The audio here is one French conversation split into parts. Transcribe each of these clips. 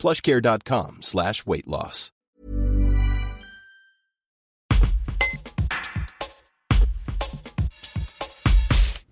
plushcare.com slash weight.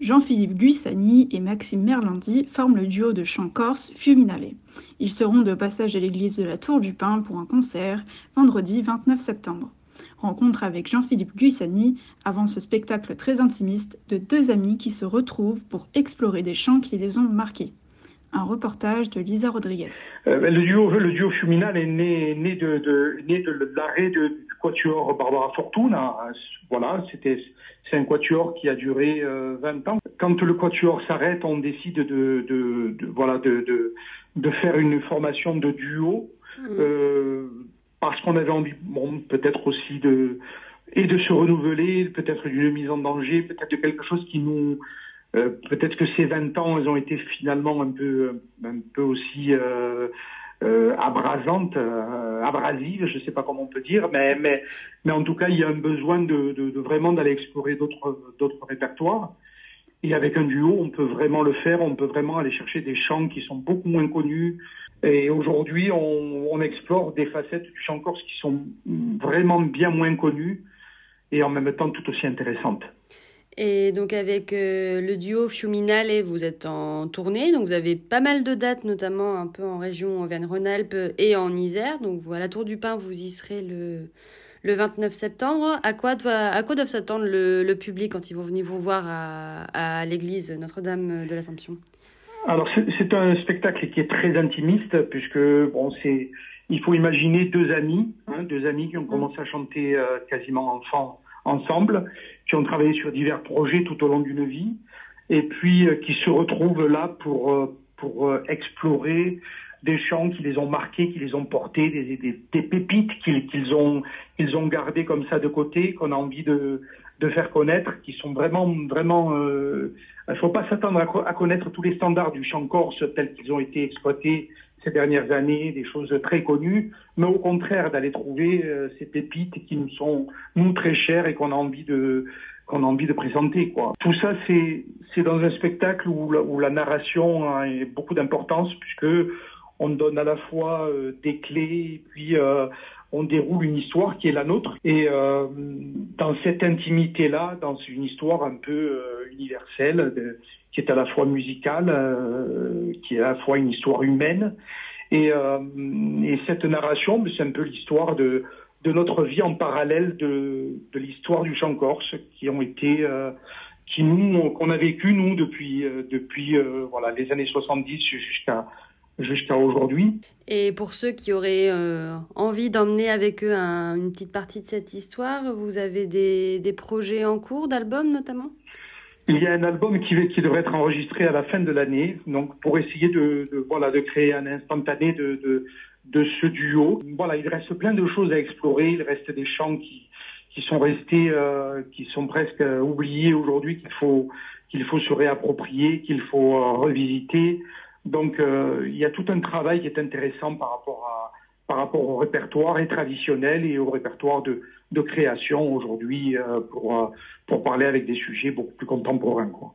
Jean-Philippe Guissani et Maxime Merlandi forment le duo de chant corse Fuminale. Ils seront de passage à l'église de la Tour du Pin pour un concert vendredi 29 septembre. Rencontre avec Jean-Philippe Guissani avant ce spectacle très intimiste de deux amis qui se retrouvent pour explorer des chants qui les ont marqués. Un reportage de Lisa Rodriguez. Euh, le duo, le duo Fuminal est né, né de, de, né de l'arrêt du quatuor Barbara Fortuna. Voilà, c'était c'est un quatuor qui a duré 20 euh, ans. Quand le quatuor s'arrête, on décide de, de, de voilà de, de, de, faire une formation de duo mmh. euh, parce qu'on avait envie, bon, peut-être aussi de et de se renouveler, peut-être d'une mise en danger, peut-être de quelque chose qui nous euh, peut-être que ces 20 ans, elles ont été finalement un peu, un peu aussi euh, euh, abrasantes, euh, abrasives, je ne sais pas comment on peut dire, mais, mais, mais en tout cas, il y a un besoin de, de, de vraiment d'aller explorer d'autres, d'autres répertoires. Et avec un duo, on peut vraiment le faire, on peut vraiment aller chercher des chants qui sont beaucoup moins connus. Et aujourd'hui, on, on explore des facettes du chant corse qui sont vraiment bien moins connues et en même temps tout aussi intéressantes. Et donc avec euh, le duo Fiuminale, vous êtes en tournée, donc vous avez pas mal de dates, notamment un peu en région Auvergne-Rhône-Alpes et en Isère. Donc à la Tour du Pin, vous y serez le, le 29 septembre. À quoi, doit, à quoi doivent s'attendre le, le, public quand ils vont venir vous voir à, à l'église Notre-Dame de l'Assomption? Alors c'est un spectacle qui est très intimiste, puisque bon, c'est il faut imaginer deux amis, hein, deux amis qui ont commencé à chanter euh, quasiment enfant ensemble, qui ont travaillé sur divers projets tout au long d'une vie, et puis euh, qui se retrouvent là pour, euh, pour euh, explorer des chants qui les ont marqués, qui les ont portés, des, des, des pépites qu'ils qu'ils ont, qu'ils ont gardées comme ça de côté, qu'on a envie de, de faire connaître, qui sont vraiment, vraiment. Euh, il ne faut pas s'attendre à, connaître tous les standards du chant corse tels qu'ils ont été exploités ces dernières années, des choses très connues, mais au contraire d'aller trouver euh, ces pépites qui nous sont nous très chères et qu'on a envie de qu'on a envie de présenter quoi. Tout ça c'est c'est dans un spectacle où la, narration a beaucoup d'importance puisque on donne à la fois euh, des clés puis euh, on déroule une histoire qui est la nôtre et dans cette intimité là, dans une histoire un peu universelle. Qui est à la fois musicale, euh, qui est à la fois une histoire humaine. Et, euh, et cette narration, c'est un peu l'histoire de, notre vie en parallèle de, l'histoire du chant corse, euh, qui nous, qu'on a vécu nous depuis, les années 70 jusqu'à jusqu'à aujourd'hui. Et pour ceux qui auraient envie d'emmener avec eux un, une petite partie de cette histoire, vous avez des projets en cours d'albums notamment? Il y a un album qui, devrait être enregistré à la fin de l'année, donc pour essayer de, créer un instantané de, ce duo. Il reste plein de choses à explorer. Il reste des chants qui sont restés, euh, qui sont presque oubliés aujourd'hui, qu'il faut se réapproprier, qu'il faut euh, revisiter. Donc euh, il y a tout un travail qui est intéressant par rapport à par rapport au répertoire et traditionnel et au répertoire de, création aujourd'hui euh, pour, euh, pour parler avec des sujets beaucoup plus contemporains. Quoi.